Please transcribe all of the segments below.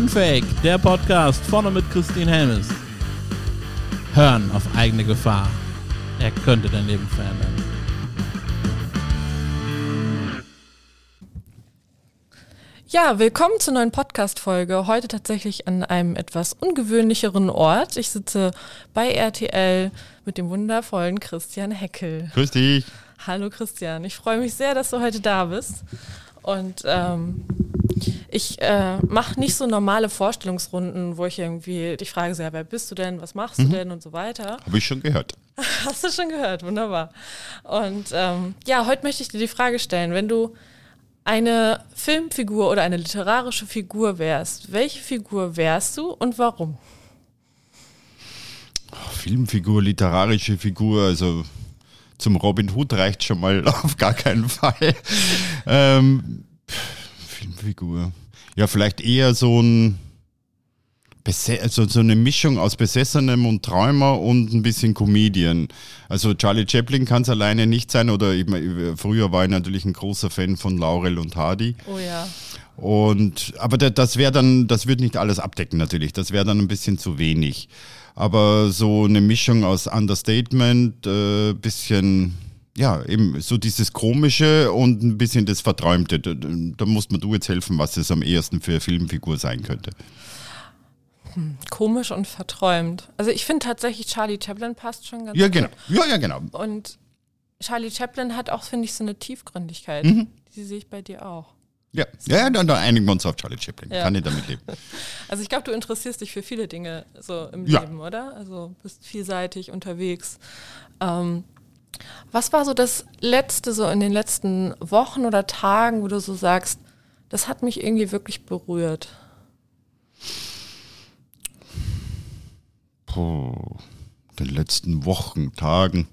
Unfake, der Podcast vorne mit Christine Helmes. Hören auf eigene Gefahr. Er könnte dein Leben verändern. Ja, willkommen zur neuen Podcast-Folge. Heute tatsächlich an einem etwas ungewöhnlicheren Ort. Ich sitze bei RTL mit dem wundervollen Christian Heckel. Grüß dich. Hallo Christian, ich freue mich sehr, dass du heute da bist. Und ähm, ich äh, mache nicht so normale Vorstellungsrunden, wo ich irgendwie dich frage, so, ja, wer bist du denn, was machst du Mhm. denn und so weiter. Habe ich schon gehört. Hast du schon gehört, wunderbar. Und ähm, ja, heute möchte ich dir die Frage stellen, wenn du eine Filmfigur oder eine literarische Figur wärst, welche Figur wärst du und warum? Filmfigur, literarische Figur, also zum Robin Hood reicht schon mal auf gar keinen Fall. ähm, Filmfigur. Ja, vielleicht eher so ein also so eine Mischung aus Besessenem und Träumer und ein bisschen Comedian. Also Charlie Chaplin kann es alleine nicht sein oder eben, früher war ich natürlich ein großer Fan von Laurel und Hardy. Oh ja. Und aber da- das wäre dann, das wird nicht alles abdecken natürlich. Das wäre dann ein bisschen zu wenig. Aber so eine Mischung aus Understatement, äh, bisschen, ja, eben so dieses Komische und ein bisschen das Verträumte. Da, da musst mir du jetzt helfen, was das am ehesten für eine Filmfigur sein könnte. Komisch und verträumt. Also ich finde tatsächlich Charlie Chaplin passt schon ganz Ja, gut. genau. Ja, ja, genau. Und Charlie Chaplin hat auch, finde ich, so eine Tiefgründigkeit. Mhm. Die sehe ich bei dir auch. Ja, ja dann, dann einigen wir uns auf Charlie Chaplin. Ja. Kann ich damit leben. Also ich glaube, du interessierst dich für viele Dinge so im Ja. Leben, oder? Also bist vielseitig unterwegs. Ähm, was war so das Letzte, so in den letzten Wochen oder Tagen, wo du so sagst, das hat mich irgendwie wirklich berührt? Puh, den letzten Wochen, Tagen,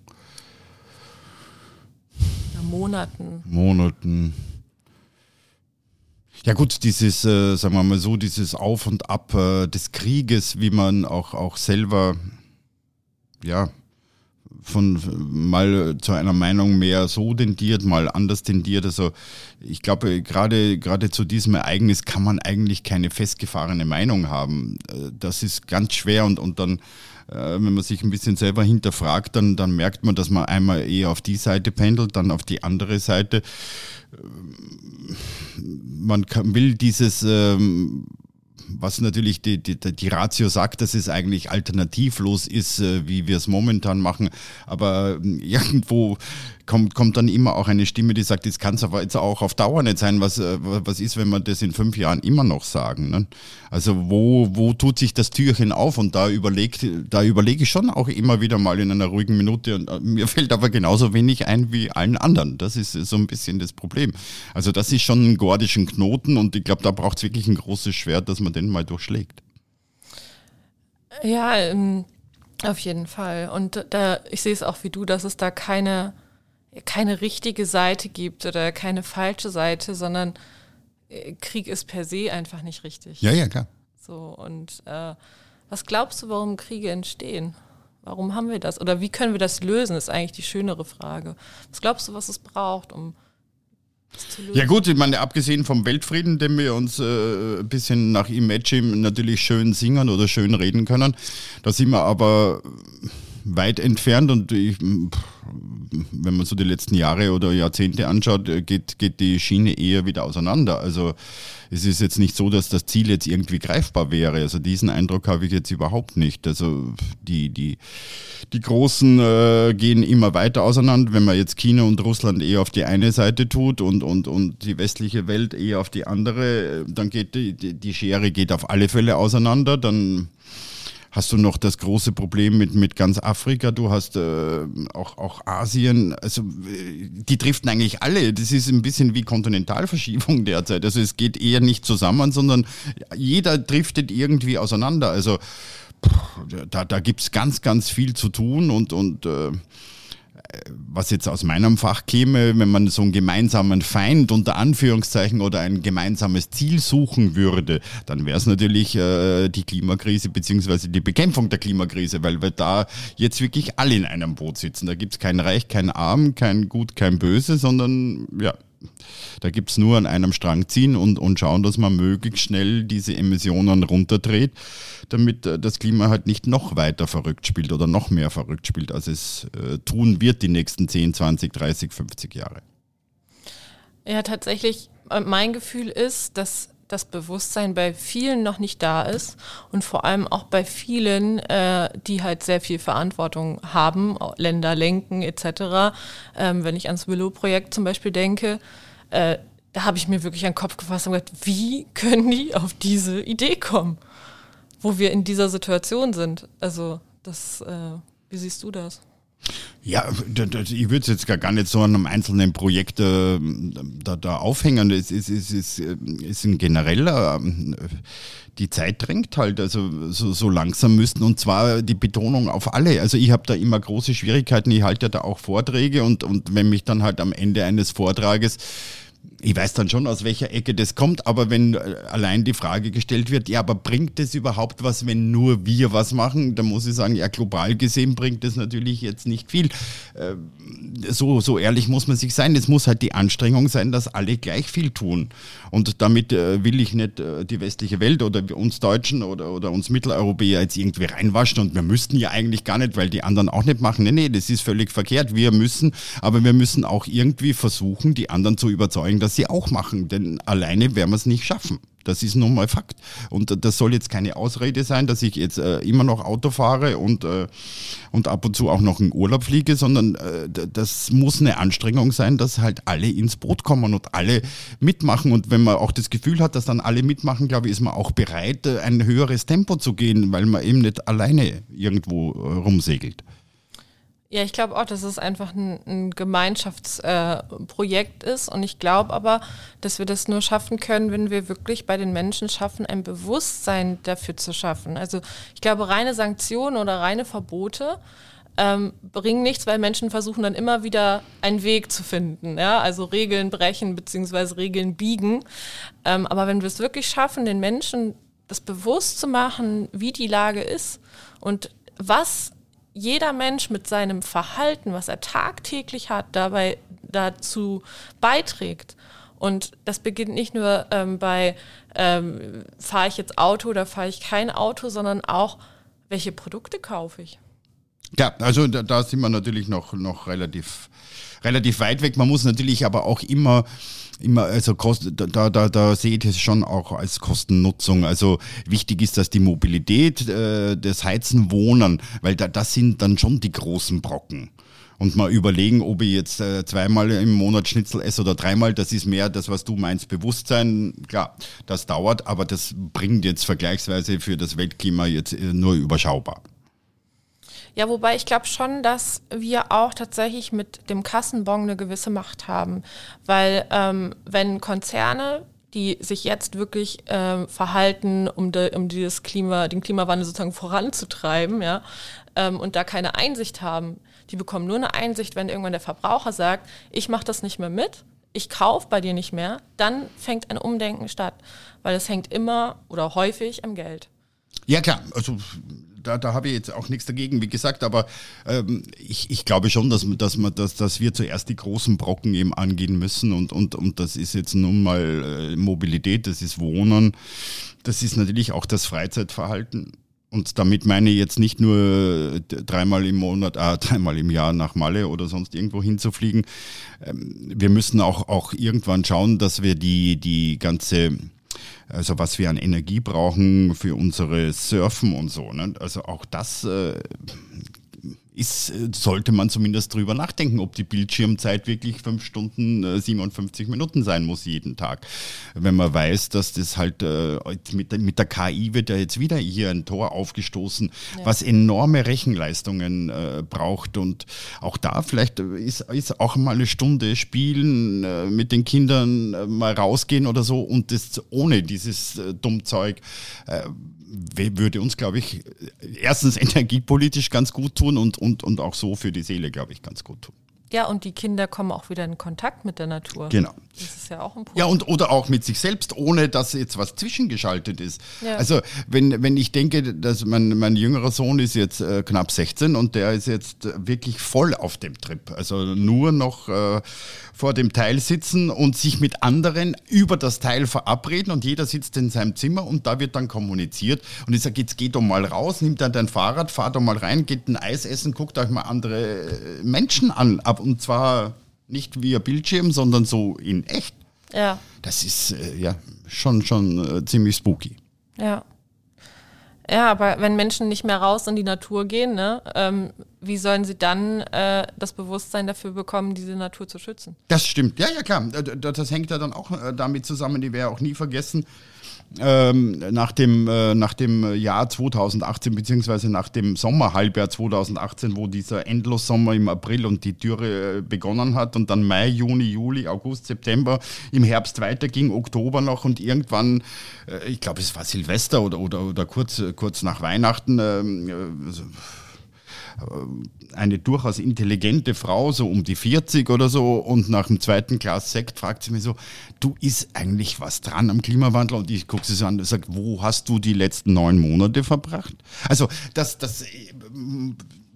Ja, Monaten. Monaten. Ja gut, dieses, äh, sagen wir mal so, dieses Auf und Ab äh, des Krieges, wie man auch, auch selber, ja, von mal zu einer Meinung mehr so tendiert, mal anders tendiert. Also ich glaube, gerade gerade zu diesem Ereignis kann man eigentlich keine festgefahrene Meinung haben. Äh, Das ist ganz schwer und, und dann, wenn man sich ein bisschen selber hinterfragt, dann, dann merkt man, dass man einmal eher auf die Seite pendelt, dann auf die andere Seite. Man kann, will dieses ähm, was natürlich die, die, die Ratio sagt, dass es eigentlich alternativlos ist, äh, wie wir es momentan machen. Aber ähm, irgendwo kommt, kommt dann immer auch eine Stimme, die sagt, das kann es aber jetzt auch auf Dauer nicht sein. Was, äh, was ist, wenn wir das in fünf Jahren immer noch sagen? Ne? Also wo, wo tut sich das Türchen auf? Und da überlegt, da überlege ich schon auch immer wieder mal in einer ruhigen Minute. Und äh, mir fällt aber genauso wenig ein wie allen anderen. Das ist so ein bisschen das Problem. Also das ist schon ein gordischen Knoten und ich glaube, da braucht es wirklich ein großes Schwert, dass man den mal durchschlägt. Ja, ähm, auf jeden Fall. Und da, ich sehe es auch wie du, dass es da keine, keine richtige Seite gibt oder keine falsche Seite, sondern äh, Krieg ist per se einfach nicht richtig. Ja, ja, klar. So, und äh, was glaubst du, warum Kriege entstehen? Warum haben wir das? Oder wie können wir das lösen, ist eigentlich die schönere Frage. Was glaubst du, was es braucht, um? Ja gut, ich meine, abgesehen vom Weltfrieden, den wir uns äh, ein bisschen nach Imagine natürlich schön singen oder schön reden können, da sind wir aber weit entfernt und ich, wenn man so die letzten Jahre oder Jahrzehnte anschaut, äh, geht, geht die Schiene eher wieder auseinander. Also es ist jetzt nicht so, dass das Ziel jetzt irgendwie greifbar wäre. Also diesen Eindruck habe ich jetzt überhaupt nicht. Also die, die, die Großen äh, gehen immer weiter auseinander. Wenn man jetzt China und Russland eher auf die eine Seite tut und, und, und die westliche Welt eher auf die andere, äh, dann geht die, die Schere geht auf alle Fälle auseinander. Dann hast du noch das große Problem mit, mit ganz Afrika, du hast äh, auch, auch Asien, also äh, die driften eigentlich alle. Das ist ein bisschen wie Kontinentalverschiebung derzeit. Also es geht eher nicht zusammen, sondern jeder driftet irgendwie auseinander. Also pff, da, da gibt es ganz, ganz viel zu tun und, und äh, was jetzt aus meinem Fach käme, wenn man so einen gemeinsamen Feind unter Anführungszeichen oder ein gemeinsames Ziel suchen würde, dann wäre es natürlich äh, die Klimakrise beziehungsweise die Bekämpfung der Klimakrise, weil wir da jetzt wirklich alle in einem Boot sitzen. Da gibt es kein Reich, kein Arm, kein Gut, kein Böse, sondern ja, Da gibt es nur an einem Strang ziehen und, und schauen, dass man möglichst schnell diese Emissionen runterdreht, damit äh, das Klima halt nicht noch weiter verrückt spielt oder noch mehr verrückt spielt, als es äh, tun wird die nächsten 10, 20, 30, 50 Jahre. Ja, tatsächlich, äh, mein Gefühl ist, dass das Bewusstsein bei vielen noch nicht da ist und vor allem auch bei vielen, äh, die halt sehr viel Verantwortung haben, Länder lenken etc. Ähm, wenn ich ans Willow-Projekt zum Beispiel denke, äh, da habe ich mir wirklich an den Kopf gefasst und gedacht, wie können die auf diese Idee kommen, wo wir in dieser Situation sind? Also das, äh, wie siehst du das? Ja, ich würde es jetzt gar nicht so an einem einzelnen Projekt äh, da, da aufhängen. Es ist, ist, ist, ist ein genereller, äh, die Zeit drängt halt, also so, so langsam müssten und zwar die Betonung auf alle. Also ich habe da immer große Schwierigkeiten, ich halte ja da auch Vorträge und, und wenn mich dann halt am Ende eines Vortrages ich weiß dann schon, aus welcher Ecke das kommt, aber wenn äh, allein die Frage gestellt wird, ja, aber bringt es überhaupt was, wenn nur wir was machen? Da muss ich sagen, ja, global gesehen bringt es natürlich jetzt nicht viel. Äh, so, so ehrlich muss man sich sein. Es muss halt die Anstrengung sein, dass alle gleich viel tun. Und damit äh, will ich nicht die westliche Welt oder uns Deutschen oder, oder uns Mitteleuropäer jetzt irgendwie reinwaschen und wir müssten ja eigentlich gar nicht, weil die anderen auch nicht machen. Nee, nee, das ist völlig verkehrt. Wir müssen, aber wir müssen auch irgendwie versuchen, die anderen zu überzeugen, dass sie auch machen, denn alleine werden wir es nicht schaffen. Das ist nun mal Fakt. Und das soll jetzt keine Ausrede sein, dass ich jetzt äh, immer noch Auto fahre und, äh, und ab und zu auch noch in Urlaub fliege, sondern äh, das muss eine Anstrengung sein, dass halt alle ins Boot kommen und alle mitmachen. Und wenn man auch das Gefühl hat, dass dann alle mitmachen, glaube ich, ist man auch bereit, äh, ein höheres Tempo zu gehen, weil man eben nicht alleine irgendwo äh, rumsegelt. Ja, ich glaube auch, dass es einfach ein, ein Gemeinschaftsprojekt äh, ist. Und ich glaube aber, dass wir das nur schaffen können, wenn wir wirklich bei den Menschen schaffen, ein Bewusstsein dafür zu schaffen. Also ich glaube, reine Sanktionen oder reine Verbote ähm, bringen nichts, weil Menschen versuchen dann immer wieder einen Weg zu finden. Ja? Also Regeln brechen beziehungsweise Regeln biegen. Ähm, aber wenn wir es wirklich schaffen, den Menschen das bewusst zu machen, wie die Lage ist und was jeder Mensch mit seinem Verhalten, was er tagtäglich hat, dabei dazu beiträgt. Und das beginnt nicht nur ähm, bei, ähm, fahre ich jetzt Auto oder fahre ich kein Auto, sondern auch, welche Produkte kaufe ich. Ja, also da, da sind wir natürlich noch, noch relativ, relativ weit weg. Man muss natürlich aber auch immer immer, also Kost, da, da, da sehe ich es schon auch als Kostennutzung. Also wichtig ist, dass die Mobilität, äh, das Heizen, Wohnen, weil da, das sind dann schon die großen Brocken. Und mal überlegen, ob ich jetzt äh, zweimal im Monat Schnitzel esse oder dreimal, das ist mehr das, was du meinst, Bewusstsein. Klar, das dauert, aber das bringt jetzt vergleichsweise für das Weltklima jetzt äh, nur überschaubar. Ja, wobei ich glaube schon, dass wir auch tatsächlich mit dem Kassenbon eine gewisse Macht haben. Weil ähm, wenn Konzerne die sich jetzt wirklich äh, verhalten, um, de, um dieses Klima, den Klimawandel sozusagen voranzutreiben, ja, ähm, und da keine Einsicht haben. Die bekommen nur eine Einsicht, wenn irgendwann der Verbraucher sagt, ich mache das nicht mehr mit, ich kaufe bei dir nicht mehr, dann fängt ein Umdenken statt, weil es hängt immer oder häufig am Geld. Ja klar, also da, da habe ich jetzt auch nichts dagegen, wie gesagt, aber ähm, ich, ich glaube schon, dass, dass, man, dass, dass wir zuerst die großen Brocken eben angehen müssen und, und, und das ist jetzt nun mal äh, Mobilität, das ist Wohnen, das ist natürlich auch das Freizeitverhalten. Und damit meine ich jetzt nicht nur äh, dreimal im Monat, äh, dreimal im Jahr nach Malle oder sonst irgendwo hinzufliegen. Ähm, wir müssen auch, auch irgendwann schauen, dass wir die, die ganze also was wir an Energie brauchen für unsere Surfen und so. Ne? Also auch das äh, ist, äh, sollte man zumindest drüber nachdenken, ob die Bildschirmzeit wirklich 5 Stunden 57 äh, Minuten sein muss jeden Tag. Wenn man weiß, dass das halt äh, mit, mit der KI wird ja jetzt wieder hier ein Tor aufgestoßen, ja. was enorme Rechenleistungen äh, braucht und auch da vielleicht ist, ist auch mal eine Stunde spielen, äh, mit den Kindern äh, mal rausgehen oder so und das ohne dieses Dummzeug würde uns, glaube ich, erstens energiepolitisch ganz gut tun und, und, und auch so für die Seele, glaube ich, ganz gut tun. Ja, und die Kinder kommen auch wieder in Kontakt mit der Natur. Genau. Das ist ja auch ein Punkt. Ja, und oder auch mit sich selbst, ohne dass jetzt was zwischengeschaltet ist. Ja. Also, wenn, wenn ich denke, dass mein, mein jüngerer Sohn ist jetzt äh, knapp 16 und der ist jetzt äh, wirklich voll auf dem Trip. Also nur noch äh, vor dem Teil sitzen und sich mit anderen über das Teil verabreden und jeder sitzt in seinem Zimmer und da wird dann kommuniziert. Und ich sage, jetzt geht doch mal raus, nimmt dann dein Fahrrad, fahr doch mal rein, geht ein Eis essen, guckt euch mal andere äh, Menschen an. Ab und zwar nicht via Bildschirm, sondern so in echt. Ja, Das ist äh, ja schon, schon äh, ziemlich spooky. ja. Ja, aber wenn Menschen nicht mehr raus in die Natur gehen, ne, ähm, wie sollen sie dann äh, das Bewusstsein dafür bekommen, diese Natur zu schützen? Das stimmt. Ja, ja, klar. Äh, d- Das hängt ja dann auch äh, damit zusammen, die wäre auch nie vergessen. Ähm, nach, dem, äh, nach dem Jahr 2018, beziehungsweise nach dem Sommerhalbjahr 2018, wo dieser Endlossommer im April und die Dürre äh, begonnen hat und dann Mai, Juni, Juli, August, September, im Herbst weiterging, Oktober noch und irgendwann, äh, ich glaube, es war Silvester oder, oder, oder kurz, kurz nach Weihnachten, ähm, äh, eine durchaus intelligente Frau, so um die 40 oder so, und nach dem zweiten Glas Sekt fragt sie mich so, du ist eigentlich was dran am Klimawandel? Und ich gucke sie so an und sage, wo hast du die letzten neun Monate verbracht? Also das, das, äh,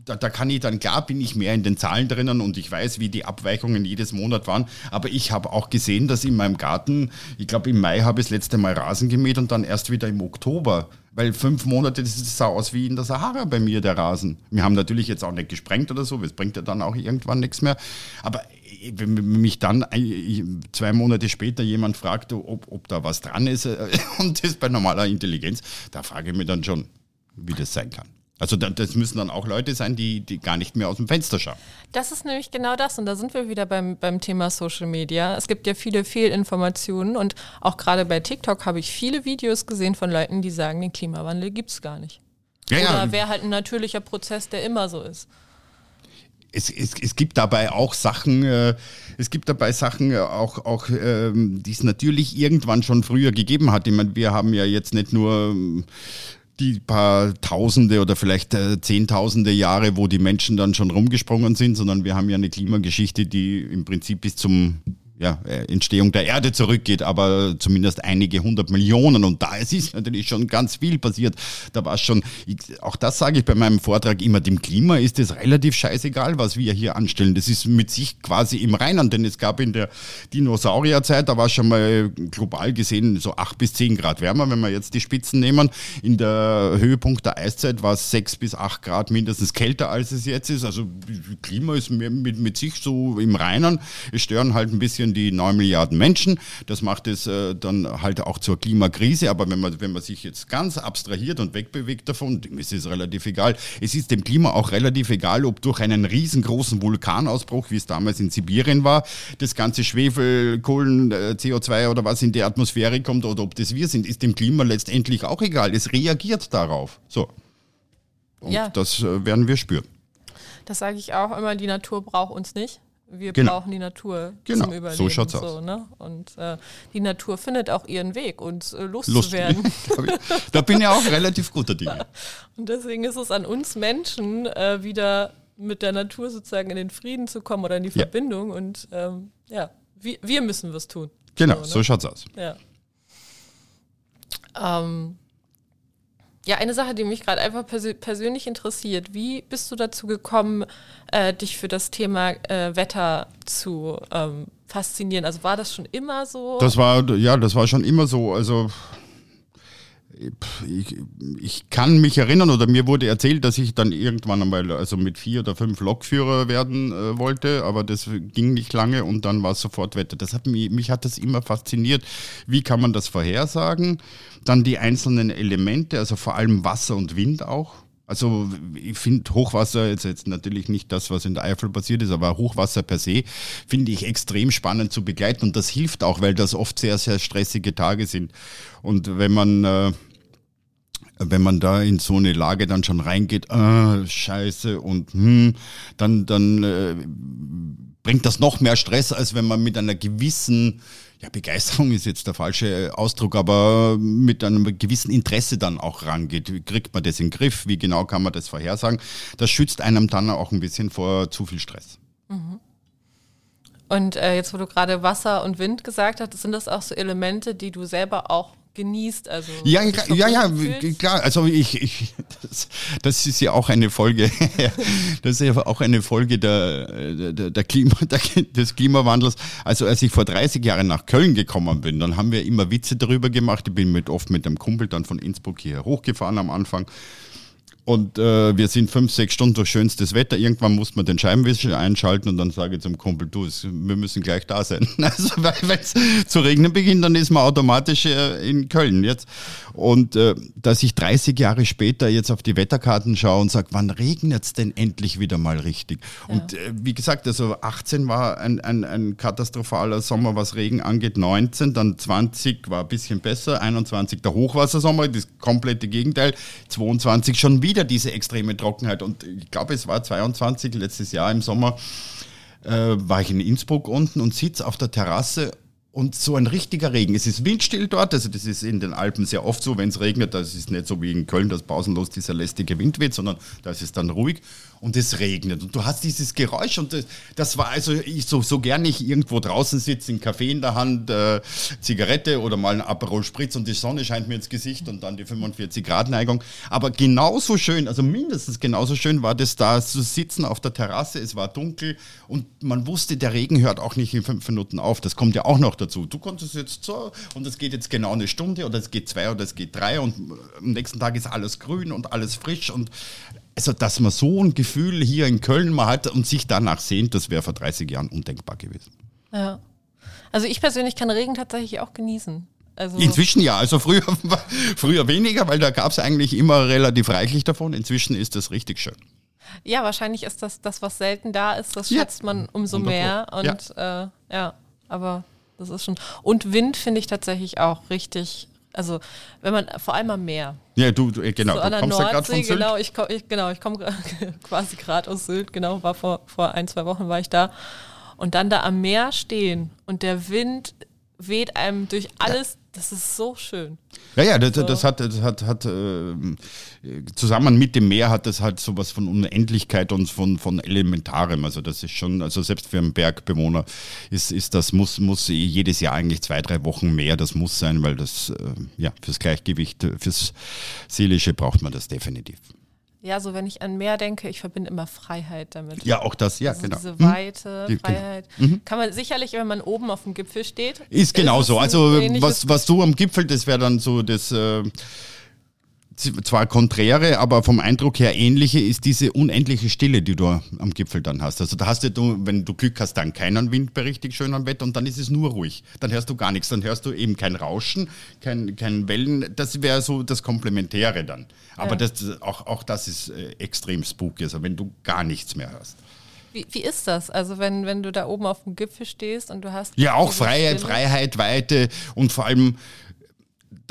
da, da kann ich dann, klar bin ich mehr in den Zahlen drinnen und ich weiß, wie die Abweichungen jedes Monat waren, aber ich habe auch gesehen, dass in meinem Garten, ich glaube im Mai habe ich das letzte Mal Rasen gemäht und dann erst wieder im Oktober. Weil fünf Monate, das sah aus wie in der Sahara bei mir, der Rasen. Wir haben natürlich jetzt auch nicht gesprengt oder so, das bringt ja dann auch irgendwann nichts mehr. Aber äh, wenn mich dann äh, zwei Monate später jemand fragt, ob, ob da was dran ist, äh, und das bei normaler Intelligenz, da frage ich mich dann schon, wie das sein kann. Also da- das müssen dann auch Leute sein, die, die gar nicht mehr aus dem Fenster schauen. Das ist nämlich genau das und da sind wir wieder beim, beim Thema Social Media. Es gibt ja viele Fehlinformationen und auch gerade bei TikTok habe ich viele Videos gesehen von Leuten, die sagen, den Klimawandel gibt es gar nicht. Ja, Oder ja. wäre halt ein natürlicher Prozess, der immer so ist. es, es, es gibt dabei auch Sachen, äh, es gibt dabei Sachen äh, auch, auch ähm, die es natürlich irgendwann schon früher gegeben hat. Ich meine, wir haben ja jetzt nicht nur ähm, die paar Tausende oder vielleicht äh, Zehntausende Jahre, wo die Menschen dann schon rumgesprungen sind, sondern wir haben ja eine Klimageschichte, die im Prinzip bis zum ja, äh, Entstehung der Erde zurückgeht, aber zumindest einige hundert Millionen. Und da es ist natürlich schon ganz viel passiert. Da war schon, ich, auch das sage ich bei meinem Vortrag immer, dem Klima ist es relativ scheißegal, was wir hier anstellen. Das ist mit sich quasi im Reinen, denn es gab in der Dinosaurierzeit, da war schon mal global gesehen so acht bis zehn Grad wärmer, wenn wir jetzt die Spitzen nehmen. In der Höhepunkt der Eiszeit war es sechs bis acht Grad mindestens kälter, als es jetzt ist. Also Klima ist mit, mit sich so im Reinen. Es stören halt ein bisschen die neun Milliarden Menschen. Das macht es äh, dann halt auch zur Klimakrise. Aber wenn man, wenn man sich jetzt ganz abstrahiert und wegbewegt davon, ist es relativ egal. Es ist dem Klima auch relativ egal, ob durch einen riesengroßen Vulkanausbruch, wie es damals in Sibirien war, das ganze Schwefel, Kohlen, äh, CO2 oder was in die Atmosphäre kommt oder ob das wir sind, ist dem Klima letztendlich auch egal. Es reagiert darauf. So. Und Ja. das äh, werden wir spüren. Das sage ich auch immer, die Natur braucht uns nicht. Wir Genau. brauchen die Natur Genau, zum Überleben. so schaut's aus. Ne? Und äh, die Natur findet auch ihren Weg, uns äh, Lust. loszuwerden. da, bin- da bin ich auch relativ guter Dinge. Und deswegen ist es an uns Menschen, äh, wieder mit der Natur sozusagen in den Frieden zu kommen oder in die Ja. Verbindung. Und ähm, ja, wir, wir müssen was tun. Genau, So, so ne? schaut's aus. Ja. Ähm, ja, eine Sache, die mich gerade einfach persö persönlich interessiert. Wie bist du dazu gekommen, äh, dich für das Thema äh, Wetter zu ähm, faszinieren? Also war das schon immer so? Das war, ja, das war schon immer so. Also ich, ich kann mich erinnern oder mir wurde erzählt, dass ich dann irgendwann einmal also mit vier oder fünf Lokführer werden äh, wollte, aber das ging nicht lange und dann war es sofort Wetter. Das hat mich, mich hat das immer fasziniert. Wie kann man das vorhersagen? Dann die einzelnen Elemente, also vor allem Wasser und Wind auch. Also ich finde Hochwasser, jetzt, jetzt natürlich nicht das, was in der Eifel passiert ist, aber Hochwasser per se finde ich extrem spannend zu begleiten und das hilft auch, weil das oft sehr, sehr stressige Tage sind. Und wenn man, äh, wenn man da in so eine Lage dann schon reingeht, äh, scheiße und hm, dann, dann äh, bringt das noch mehr Stress, als wenn man mit einer gewissen, ja, Begeisterung ist jetzt der falsche Ausdruck, aber mit einem gewissen Interesse dann auch rangeht. Wie kriegt man das in den Griff? Wie genau kann man das vorhersagen? Das schützt einem dann auch ein bisschen vor zu viel Stress. Und äh, jetzt, wo du gerade Wasser und Wind gesagt hast, sind das auch so Elemente, die du selber auch genießt. Also ja, ja, ja, klar. Also ich, ich das, das, ist ja auch eine Folge, das ist ja auch eine Folge der, der, der Klima, der, des Klimawandels. Also als ich vor 30 Jahren nach Köln gekommen bin, dann haben wir immer Witze darüber gemacht. Ich bin mit, oft mit einem Kumpel dann von Innsbruck hier hochgefahren am Anfang. Und äh, wir sind fünf, sechs Stunden durch schönstes Wetter. Irgendwann muss man den Scheibenwischer einschalten und dann sage ich zum Kumpel, du, wir müssen gleich da sein. Also wenn es zu regnen beginnt, dann ist man automatisch äh, in Köln jetzt. Und äh, dass ich 30 Jahre später jetzt auf die Wetterkarten schaue und sage, wann regnet es denn endlich wieder mal richtig? Ja. Und äh, wie gesagt, also 18 war ein, ein, ein katastrophaler Sommer, was Regen angeht. 19, dann 20 war ein bisschen besser. 21 der Hochwassersommer, das komplette Gegenteil. 22 schon wieder diese extreme Trockenheit. Und ich glaube, es war 22 letztes Jahr im Sommer. Äh, war ich in Innsbruck unten und sitze auf der Terrasse und so ein richtiger Regen. Es ist windstill dort, also das ist in den Alpen sehr oft so, wenn es regnet, das ist nicht so wie in Köln, dass pausenlos dieser lästige Wind weht, sondern da ist es dann ruhig und es regnet. Und du hast dieses Geräusch und das, das war also ich so, so gern ich irgendwo draußen sitze, ein Kaffee in der Hand, äh, Zigarette oder mal ein Aperol Spritz und die Sonne scheint mir ins Gesicht und dann die 45 Grad Neigung, aber genauso schön, also mindestens genauso schön war das da zu sitzen auf der Terrasse, es war dunkel und man wusste, der Regen hört auch nicht in fünf Minuten auf, das kommt ja auch noch dazu. Du konntest jetzt so und es geht jetzt genau eine Stunde oder es geht zwei oder es geht drei und am nächsten Tag ist alles grün und alles frisch und also, dass man so ein Gefühl hier in Köln mal hat und sich danach sehnt, das wäre vor 30 Jahren undenkbar gewesen. Ja. Also ich persönlich kann Regen tatsächlich auch genießen. Also Inzwischen ja, also früher, früher weniger, weil da gab es eigentlich immer relativ reichlich davon. Inzwischen ist das richtig schön. Ja, wahrscheinlich ist das das, was selten da ist, das schätzt ja. man umso mehr. Und ja. Äh, ja, aber das ist schon. Und Wind finde ich tatsächlich auch richtig also wenn man vor allem am Meer. Ja, du, du genau, so du kommst Nordsee, ja gerade von Sylt. Genau, ich, ich, genau, ich komme quasi gerade aus Sylt, genau, war vor, vor ein, zwei Wochen war ich da. Und dann da am Meer stehen und der Wind weht einem durch alles. Das ist so schön. Ja, ja, das, so. das hat, das hat, hat äh, zusammen mit dem Meer hat das halt sowas von Unendlichkeit und von, von Elementarem. Also das ist schon, also selbst für einen Bergbewohner ist, ist das, muss, muss jedes Jahr eigentlich zwei, drei Wochen mehr, das muss sein, weil das, äh, ja, fürs Gleichgewicht, fürs Seelische braucht man das definitiv. Ja, so wenn ich an Meer denke, ich verbinde immer Freiheit damit. Ja, auch das, ja, also genau. Diese Weite, hm? Freiheit. Genau. Kann man sicherlich, wenn man oben auf dem Gipfel steht. Ist genauso. Also was, was du am Gipfel, das wäre dann so das. Äh, zwar konträre, aber vom Eindruck her ähnliche ist diese unendliche Stille, die du am Gipfel dann hast. Also da hast du, wenn du Glück hast, dann keinen Wind bei richtig schönem Wetter und dann ist es nur ruhig. Dann hörst du gar nichts, dann hörst du eben kein Rauschen, kein, kein Wellen. Das wäre so das Komplementäre dann. Aber ja. das, auch, auch das ist äh, extrem spooky, also wenn du gar nichts mehr hörst. Wie, wie ist das? Also wenn, wenn du da oben auf dem Gipfel stehst und du hast... Ja, auch Freiheit, Freiheit, Weite und vor allem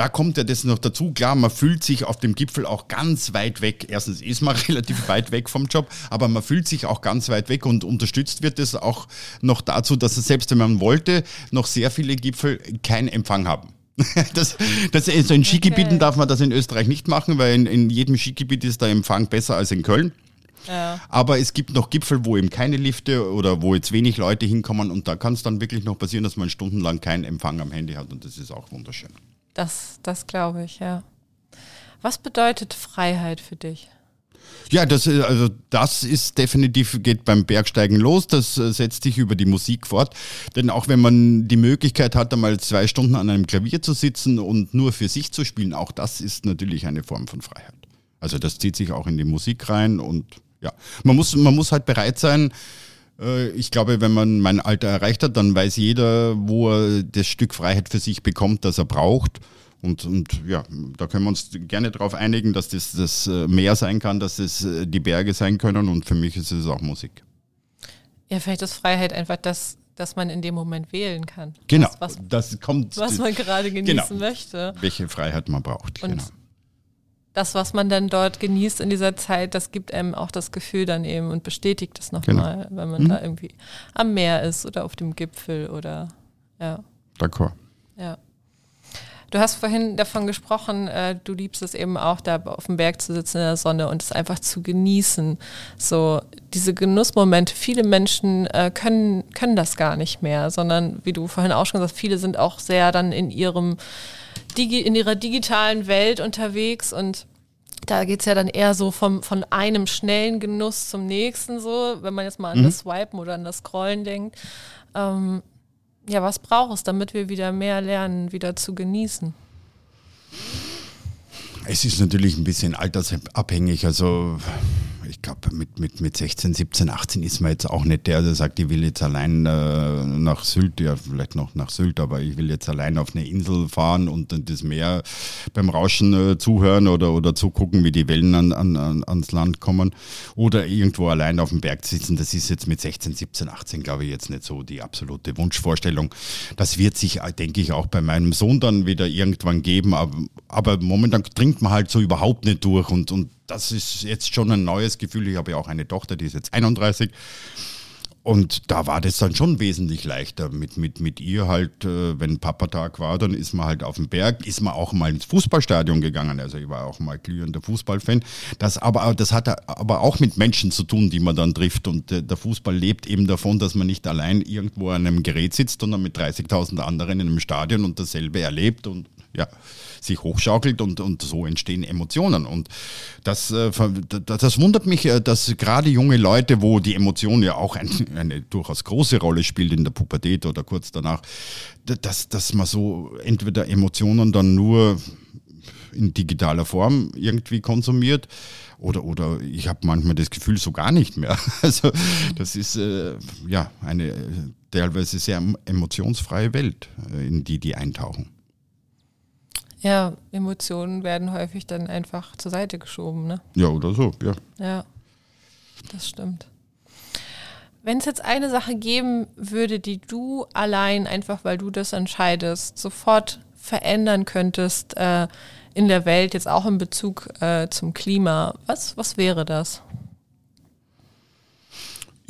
da kommt ja das noch dazu. Klar, man fühlt sich auf dem Gipfel auch ganz weit weg. Erstens ist man relativ weit weg vom Job, aber man fühlt sich auch ganz weit weg und unterstützt wird es auch noch dazu, dass es selbst wenn man wollte, noch sehr viele Gipfel keinen Empfang haben. Das, das, also in Skigebieten okay. darf man das in Österreich nicht machen, weil in, in jedem Skigebiet ist der Empfang besser als in Köln. Ja. Aber es gibt noch Gipfel, wo eben keine Lifte oder wo jetzt wenig Leute hinkommen und da kann es dann wirklich noch passieren, dass man stundenlang keinen Empfang am Handy hat und das ist auch wunderschön. Das, das glaube ich, ja. Was bedeutet Freiheit für dich? Ja, das, äh, also das ist definitiv, geht beim Bergsteigen los, das äh, setzt sich über die Musik fort. Denn auch wenn man die Möglichkeit hat, einmal zwei Stunden an einem Klavier zu sitzen und nur für sich zu spielen, auch das ist natürlich eine Form von Freiheit. Also das zieht sich auch in die Musik rein und ja, man muss, man muss halt bereit sein, ich glaube, wenn man mein Alter erreicht hat, dann weiß jeder, wo er das Stück Freiheit für sich bekommt, das er braucht. Und, und ja, da können wir uns gerne darauf einigen, dass das das äh, Meer sein kann, dass es äh, die Berge sein können und für mich ist es auch Musik. Ja, vielleicht ist Freiheit einfach das, dass man in dem Moment wählen kann. Genau, das, was, das kommt. Was man gerade genießen genau, möchte. Welche Freiheit man braucht. Und genau das, was man dann dort genießt in dieser Zeit, das gibt einem auch das Gefühl dann eben und bestätigt es nochmal, genau. wenn man mhm. da irgendwie am Meer ist oder auf dem Gipfel oder ja. D'accord. Ja. Du hast vorhin davon gesprochen, äh, du liebst es eben auch, da auf dem Berg zu sitzen in der Sonne und es einfach zu genießen. So diese Genussmomente. Viele Menschen äh, können, können das gar nicht mehr, sondern wie du vorhin auch schon gesagt hast, viele sind auch sehr dann in ihrem in ihrer digitalen Welt unterwegs und da geht es ja dann eher so vom, von einem schnellen Genuss zum nächsten, so, wenn man jetzt mal an Mhm. das Swipen oder an das Scrollen denkt. Ähm, ja, was braucht es, damit wir wieder mehr lernen, wieder zu genießen? Es ist natürlich ein bisschen altersabhängig. Also ich glaube, mit, mit, mit 16, 17, 18 ist man jetzt auch nicht der, der sagt, ich will jetzt allein äh, nach Sylt, ja vielleicht noch nach Sylt, aber ich will jetzt allein auf eine Insel fahren und dann das Meer beim Rauschen äh, zuhören oder, oder zugucken, wie die Wellen an, an, an, ans Land kommen oder irgendwo allein auf dem Berg sitzen. Das ist jetzt mit 16, 17, 18, glaube ich, jetzt nicht so die absolute Wunschvorstellung. Das wird sich, äh, denke ich, auch bei meinem Sohn dann wieder irgendwann geben, aber, aber momentan dringt man halt so überhaupt nicht durch und, und das ist jetzt schon ein neues Gefühl. Ich habe ja auch eine Tochter, die ist jetzt 31. Und da war das dann schon wesentlich leichter. Mit, mit, mit ihr halt, äh, wenn Papatag war, dann ist man halt auf dem Berg, ist man auch mal ins Fußballstadion gegangen. Also ich war auch mal glühender Fußballfan. Das, aber, das hat aber auch mit Menschen zu tun, die man dann trifft. Und äh, der Fußball lebt eben davon, dass man nicht allein irgendwo an einem Gerät sitzt, sondern mit 30.000 anderen in einem Stadion und dasselbe erlebt und ja, sich hochschaukelt und, und so entstehen Emotionen. Und das, äh, das, wundert mich, äh, dass gerade junge Leute, wo die Emotion ja auch ein, eine durchaus große Rolle spielt in der Pubertät oder kurz danach, dass, dass man so entweder Emotionen dann nur in digitaler Form irgendwie konsumiert oder, oder ich habe manchmal das Gefühl so gar nicht mehr. Also das ist äh, ja eine äh, teilweise sehr emotionsfreie Welt, in die die eintauchen. Ja, Emotionen werden häufig dann einfach zur Seite geschoben, ne? Ja, oder so, ja. Ja, das stimmt. Wenn es jetzt eine Sache geben würde, die du allein, einfach weil du das entscheidest, sofort verändern könntest äh, in der Welt, jetzt auch in Bezug äh, zum Klima, was, was wäre das?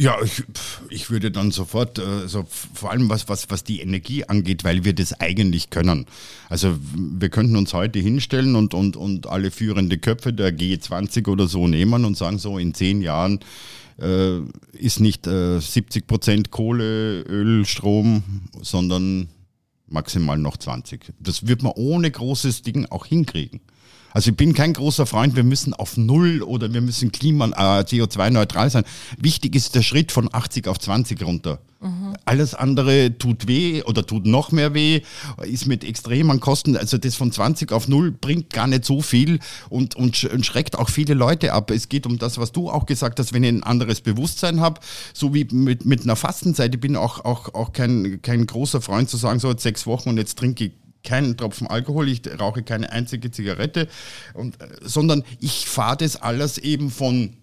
Ja, ich, ich würde dann sofort, also vor allem was, was, was die Energie angeht, weil wir das eigentlich können. Also wir könnten uns heute hinstellen und, und, und alle führende Köpfe der G20 oder so nehmen und sagen so, in zehn Jahren äh, ist nicht äh, 70 Prozent Kohle, Öl, Strom, sondern maximal noch 20. Das wird man ohne großes Ding auch hinkriegen. Also ich bin kein großer Freund, wir müssen auf Null oder wir müssen Klima, äh, CO2-neutral sein. Wichtig ist der Schritt von 80 auf 20 runter. Mhm. Alles andere tut weh oder tut noch mehr weh, ist mit extremen Kosten. Also das von 20 auf Null bringt gar nicht so viel und, und, schreckt auch viele Leute ab. Es geht um das, was du auch gesagt hast, wenn ich ein anderes Bewusstsein habe, so wie mit, mit einer Fastenzeit. Ich bin auch, auch, auch kein, kein großer Freund zu sagen, so jetzt sechs Wochen und jetzt trinke ich keinen Tropfen Alkohol, ich rauche keine einzige Zigarette, und, sondern ich fahre das alles eben von,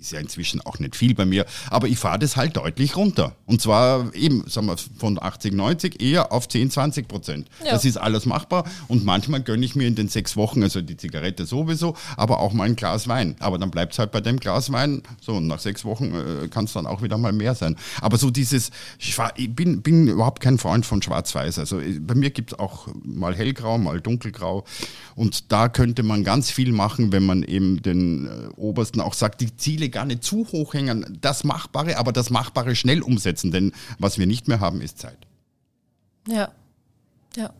ist ja inzwischen auch nicht viel bei mir, aber ich fahre das halt deutlich runter. Und zwar eben, sagen wir, von 80, 90 eher auf 10, 20 Prozent. Ja. Das ist alles machbar und manchmal gönne ich mir in den sechs Wochen, also die Zigarette sowieso, aber auch mal ein Glas Wein. Aber dann bleibt es halt bei dem Glas Wein, so und nach sechs Wochen äh, kann es dann auch wieder mal mehr sein. Aber so dieses, ich, bin, bin überhaupt kein Freund von Schwarz-Weiß. Also bei mir gibt es auch mal hellgrau, mal dunkelgrau und da könnte man ganz viel machen, wenn man eben den äh, Obersten auch sagt, die Ziele gar nicht zu hoch hängen, das Machbare, aber das Machbare schnell umsetzen, denn was wir nicht mehr haben, ist Zeit. Ja, ja.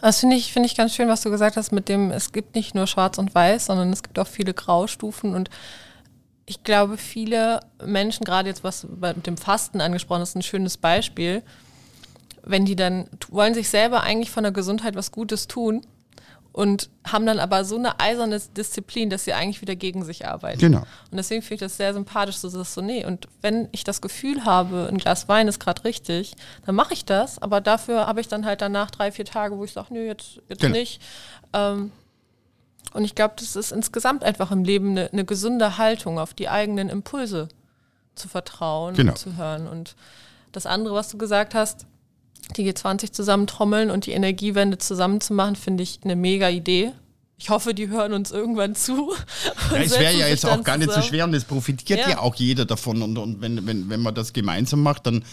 Das finde ich, finde ich ganz schön, was du gesagt hast mit dem, es gibt nicht nur schwarz und weiß, sondern es gibt auch viele Graustufen und ich glaube, viele Menschen, gerade jetzt was mit dem Fasten angesprochen ist, ein schönes Beispiel, wenn die dann wollen sich selber eigentlich von der Gesundheit was Gutes tun und haben dann aber so eine eiserne Disziplin, dass sie eigentlich wieder gegen sich arbeiten. Genau. Und deswegen finde ich das sehr sympathisch, so dass so, nee, und wenn ich das Gefühl habe, ein Glas Wein ist gerade richtig, dann mache ich das, aber dafür habe ich dann halt danach drei, vier Tage, wo ich sage, nö, jetzt, jetzt genau. nicht. Ähm, und ich glaube, das ist insgesamt einfach im Leben eine, eine, gesunde Haltung, auf die eigenen Impulse zu vertrauen genau. und zu hören. Und das andere, was du gesagt hast, die G20 zusammentrommeln und die Energiewende zusammenzumachen, finde ich eine mega Idee. Ich hoffe, die hören uns irgendwann zu. Ja, es wäre ja jetzt auch gar nicht so schwer und es profitiert ja, ja auch jeder davon. Und, und wenn, wenn, wenn man das gemeinsam macht, dann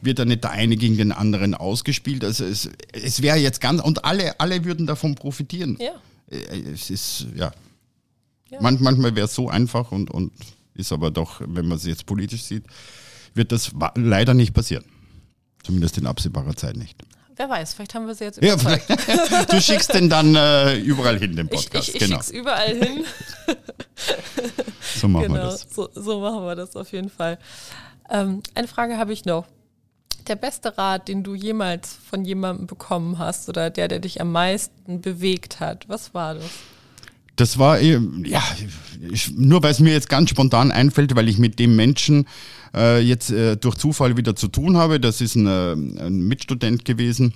wird da nicht der eine gegen den anderen ausgespielt. Also es, es wäre jetzt ganz, und alle, alle würden davon profitieren. Ja. Äh, es ist, ja. ja. manchmal wäre es so einfach und, und ist aber doch, wenn man es jetzt politisch sieht, wird das leider nicht passieren. Zumindest in absehbarer Zeit nicht. Wer weiß, vielleicht haben wir sie jetzt überzeugt. Ja, du schickst den dann äh, überall hin, den Podcast. Ich, ich, ich genau. schick's überall hin. so machen genau, wir das. So, so, machen wir das auf jeden Fall. Ähm, eine Frage habe ich noch. Der beste Rat, den du jemals von jemandem bekommen hast oder der, der dich am meisten bewegt hat, was war das? Das war, ja, ich, nur weil es mir jetzt ganz spontan einfällt, weil ich mit dem Menschen äh, jetzt äh, durch Zufall wieder zu tun habe. Das ist ein, äh, ein Mitstudent gewesen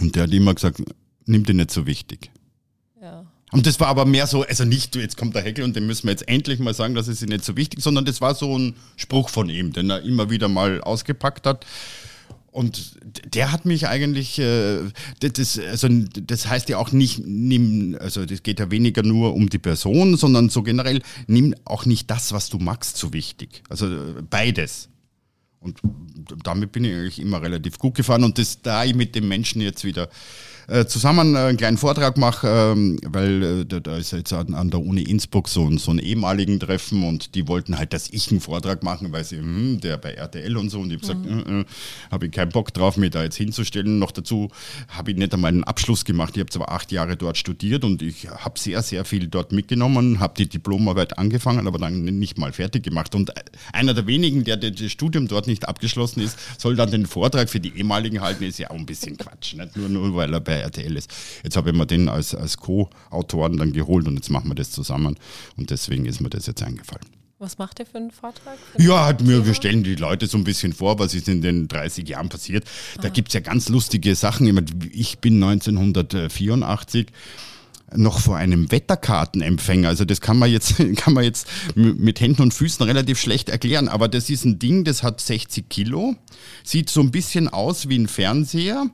und der hat immer gesagt, nimm dir nicht so wichtig. Ja. Und das war aber mehr so, also nicht, jetzt kommt der Heckel und dem müssen wir jetzt endlich mal sagen, das ist nicht so wichtig, sondern das war so ein Spruch von ihm, den er immer wieder mal ausgepackt hat. Und der hat mich eigentlich, äh, das, also das heißt ja auch nicht, nimm, also das geht ja weniger nur um die Person, sondern so generell, nimm auch nicht das, was du magst, so wichtig. Also beides. Und damit bin ich eigentlich immer relativ gut gefahren und das da ich mit dem Menschen jetzt wieder äh, zusammen äh, einen kleinen Vortrag mache, ähm, weil äh, da, ist jetzt an, an, der Uni Innsbruck so, ein, so ein ehemaligen Treffen und die wollten halt, dass ich einen Vortrag mache, weil sie, hm, der bei RTL und so und ich habe gesagt, mhm. äh, äh habe ich keinen Bock drauf, mich da jetzt hinzustellen. Noch dazu habe ich nicht einmal einen Abschluss gemacht. Ich habe zwar acht Jahre dort studiert und ich habe sehr, sehr viel dort mitgenommen, habe die Diplomarbeit angefangen, aber dann nicht mal fertig gemacht. Und einer der wenigen, der das Studium dort nicht abgeschlossen ist, soll dann den Vortrag für die ehemaligen halten, ist ja auch ein bisschen Quatsch. Nicht nur, nur weil er bei RTL ist. Jetzt habe ich mir den als, als Co-Autoren dann geholt und jetzt machen wir das zusammen und deswegen ist mir das jetzt eingefallen. Was macht ihr für einen Vortrag? Für ja, halt mir, wir stellen die Leute so ein bisschen vor, was ist in den 30 Jahren passiert. Da gibt es ja ganz lustige Sachen. Ich bin 1984 noch vor einem Wetterkartenempfänger. Also das kann man jetzt, kann man jetzt mit Händen und Füßen relativ schlecht erklären. Aber das ist ein Ding, das hat 60 Kilo, sieht so ein bisschen aus wie ein Fernseher.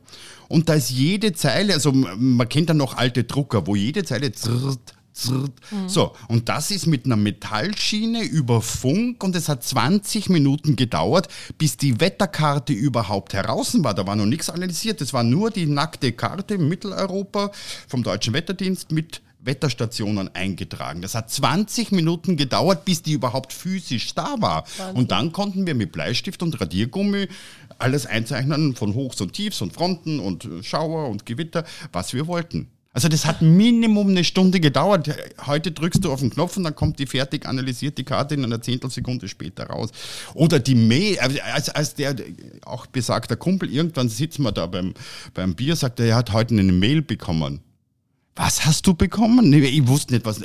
Und da ist jede Zeile, also man kennt dann noch alte Drucker, wo jede Zeile zrrt, zrrt. Mhm. So, und das ist mit einer Metallschiene über Funk und es hat 20 Minuten gedauert, bis die Wetterkarte überhaupt heraus war. Da war noch nichts analysiert, das war nur die nackte Karte Mitteleuropa vom Deutschen Wetterdienst mit Wetterstationen eingetragen. Das hat 20 Minuten gedauert, bis die überhaupt physisch da war. Wahnsinn. Und dann konnten wir mit Bleistift und Radiergummi alles einzeichnen von Hochs und Tiefs und Fronten und Schauer und Gewitter, was wir wollten. Also das hat Minimum eine Stunde gedauert. Heute drückst du auf den Knopf und dann kommt die fertig analysierte Karte in einer Zehntelsekunde später raus. Oder die Mail, als, als der auch besagter Kumpel, irgendwann sitzen wir da beim, beim Bier, sagt er, er hat heute eine Mail bekommen. Was hast du bekommen? Ich wusste nicht, was.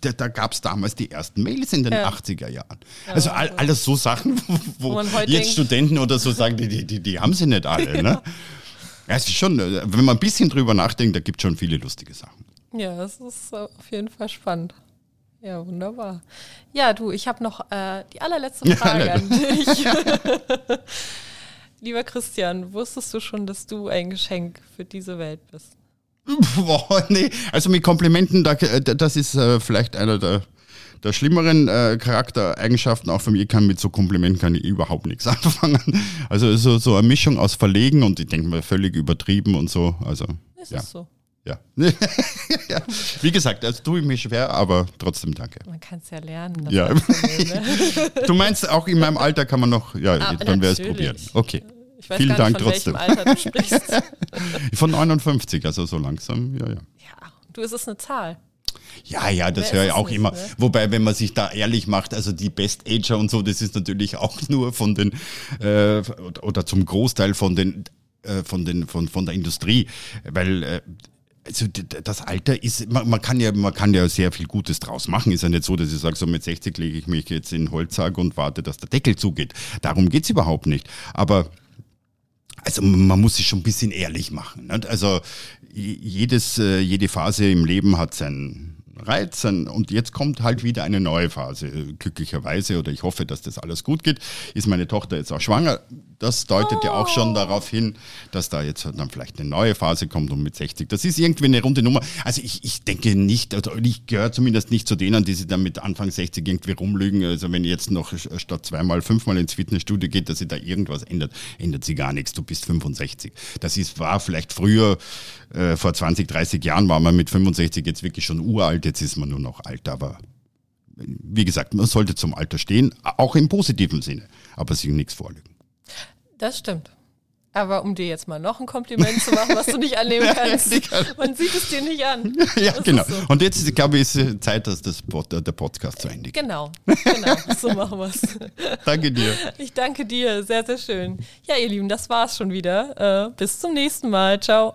Da, da gab es damals die ersten Mails in den ja. 80er Jahren. Ja, also all, alles so Sachen, wo, wo jetzt denkt, Studenten oder so sagen, die, die, die, haben sie nicht alle. Ne? ja, es ist schon, wenn man ein bisschen drüber nachdenkt, da gibt es schon viele lustige Sachen. Ja, das ist auf jeden Fall spannend. Ja, wunderbar. Ja, du, ich habe noch äh, die allerletzte Frage ja, an dich. Lieber Christian, wusstest du schon, dass du ein Geschenk für diese Welt bist? Boah, nee. Also mit Komplimenten, äh, das ist äh, vielleicht einer der, der schlimmeren äh, Charaktereigenschaften auch von mir. Kann mit so Komplimenten kann ich überhaupt nichts anfangen. Also so, so eine Mischung aus Verlegen und ich denke mal völlig übertrieben und so. Also, ist ja. so? Ja. ja. Wie gesagt, das tue ich mir schwer, aber trotzdem danke. Man kann es ja lernen. Ja. Ne? du meinst, auch in meinem Alter kann man noch, ja, ah, dann wäre es probieren. Okay. Ich weiß Vielen nicht, Dank von trotzdem. Alter du sprichst. von 59, also so langsam, ja, ja. Ja, du, es ist eine Zahl. Ja, ja, das höre ich auch nicht, immer. Ne? Wobei, wenn man sich da ehrlich macht, also die Best Ager und so, das ist natürlich auch nur von den, äh, oder zum Großteil von den, äh, von den, von, von der Industrie, weil, äh, also das Alter ist, man, man, kann ja, man kann ja sehr viel Gutes draus machen. Ist ja nicht so, dass ich sage, so mit 60 lege ich mich jetzt in den Holzsack und warte, dass der Deckel zugeht. Darum geht's überhaupt nicht. Aber also man muss sich schon ein bisschen ehrlich machen. Nicht? Also jedes, äh, jede Phase im Leben hat sein, reizen. Und jetzt kommt halt wieder eine neue Phase. Glücklicherweise, oder ich hoffe, dass das alles gut geht, ist meine Tochter jetzt auch schwanger. Das deutet oh. ja auch schon darauf hin, dass da jetzt dann vielleicht eine neue Phase kommt und mit 60. Das ist irgendwie eine runde Nummer. Also ich, ich denke nicht, oder ich gehöre zumindest nicht zu denen, die sich dann mit Anfang 60 irgendwie rumlügen. Also wenn jetzt noch statt zweimal, fünfmal ins Fitnessstudio geht, dass sich da irgendwas ändert, ändert sich gar nichts. Du bist 65. Das ist, war vielleicht früher, äh, vor 20, 30 Jahren war man mit 65 jetzt wirklich schon uralt, jetzt ist man nur noch alt. Aber wie gesagt, man sollte zum Alter stehen, auch im positiven Sinne, aber sich nichts vorlügen. Das stimmt. Aber um dir jetzt mal noch ein Kompliment zu machen, was du nicht annehmen kannst, man sieht es dir nicht an. Ja, das genau. So. Und jetzt, glaube ich, ist Zeit, dass das Pod, der Podcast zu Ende geht. Genau, genau. So machen wir es. danke dir. Ich danke dir. Sehr, sehr schön. Ja, ihr Lieben, das war's schon wieder. Äh, bis zum nächsten Mal. Ciao.